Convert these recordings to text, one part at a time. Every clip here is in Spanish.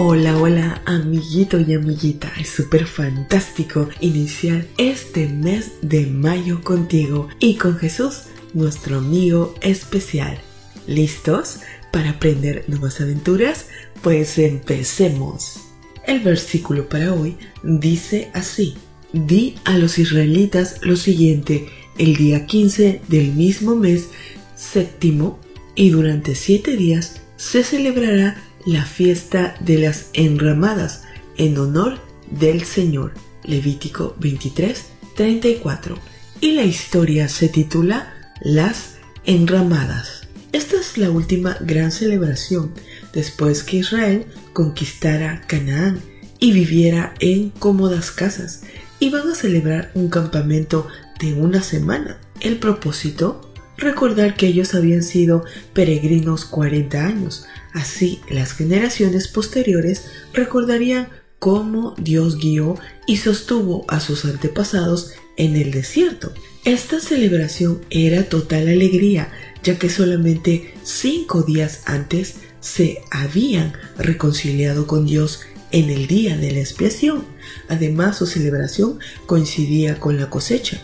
Hola, hola, amiguito y amiguita. Es súper fantástico iniciar este mes de mayo contigo y con Jesús, nuestro amigo especial. ¿Listos para aprender nuevas aventuras? Pues empecemos. El versículo para hoy dice así. Di a los israelitas lo siguiente, el día 15 del mismo mes séptimo y durante siete días se celebrará la fiesta de las enramadas en honor del Señor. Levítico 23, 34. Y la historia se titula Las enramadas. Esta es la última gran celebración después que Israel conquistara Canaán y viviera en cómodas casas. Iban a celebrar un campamento de una semana. El propósito recordar que ellos habían sido peregrinos 40 años. Así las generaciones posteriores recordarían cómo Dios guió y sostuvo a sus antepasados en el desierto. Esta celebración era total alegría, ya que solamente cinco días antes se habían reconciliado con Dios en el día de la expiación. Además, su celebración coincidía con la cosecha.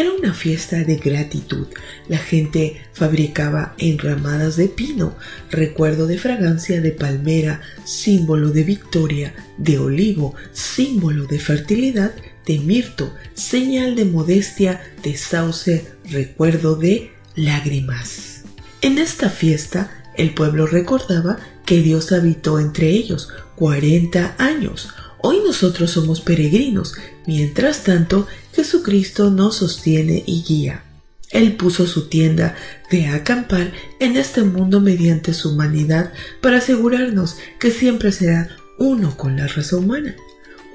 Era una fiesta de gratitud. La gente fabricaba enramadas de pino, recuerdo de fragancia de palmera, símbolo de victoria, de olivo, símbolo de fertilidad, de mirto, señal de modestia, de sauce, recuerdo de lágrimas. En esta fiesta, el pueblo recordaba que Dios habitó entre ellos 40 años, Hoy nosotros somos peregrinos, mientras tanto Jesucristo nos sostiene y guía. Él puso su tienda de acampar en este mundo mediante su humanidad para asegurarnos que siempre será uno con la raza humana.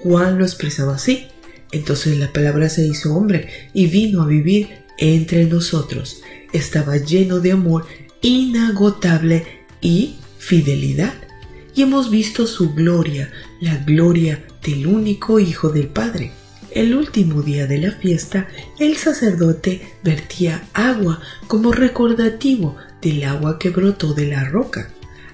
Juan lo expresaba así. Entonces la palabra se hizo hombre y vino a vivir entre nosotros. Estaba lleno de amor inagotable y fidelidad y hemos visto su gloria, la gloria del único Hijo del Padre. El último día de la fiesta, el sacerdote vertía agua como recordativo del agua que brotó de la roca.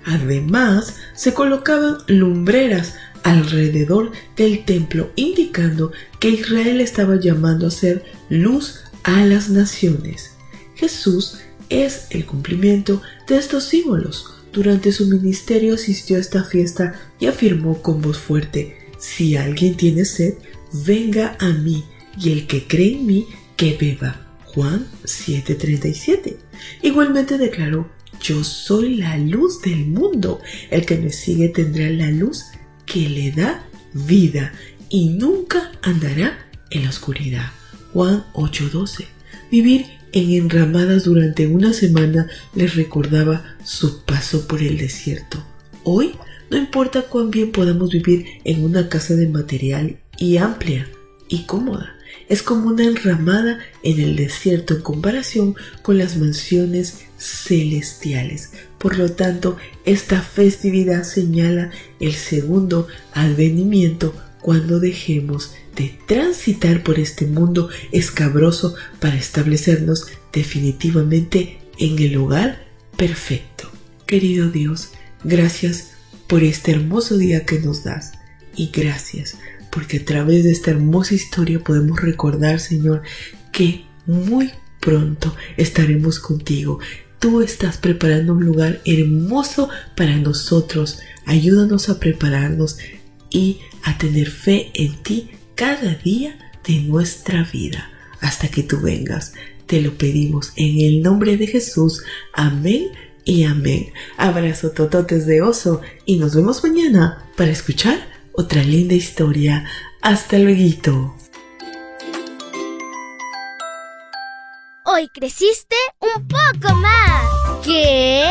Además, se colocaban lumbreras alrededor del templo, indicando que Israel estaba llamando a ser luz a las naciones. Jesús es el cumplimiento de estos símbolos. Durante su ministerio asistió a esta fiesta y afirmó con voz fuerte, si alguien tiene sed, venga a mí, y el que cree en mí, que beba. Juan 7:37. Igualmente declaró, yo soy la luz del mundo, el que me sigue tendrá la luz que le da vida y nunca andará en la oscuridad. Juan 8:12. Vivir en enramadas durante una semana les recordaba su paso por el desierto. Hoy no importa cuán bien podamos vivir en una casa de material y amplia y cómoda, es como una enramada en el desierto en comparación con las mansiones celestiales. Por lo tanto, esta festividad señala el segundo advenimiento cuando dejemos de transitar por este mundo escabroso para establecernos definitivamente en el lugar perfecto. Querido Dios, gracias por este hermoso día que nos das y gracias porque a través de esta hermosa historia podemos recordar, Señor, que muy pronto estaremos contigo. Tú estás preparando un lugar hermoso para nosotros. Ayúdanos a prepararnos y a tener fe en ti cada día de nuestra vida hasta que tú vengas. Te lo pedimos en el nombre de Jesús. Amén y amén. Abrazo tototes de oso y nos vemos mañana para escuchar otra linda historia. Hasta luego. Hoy creciste un poco más. ¿Qué?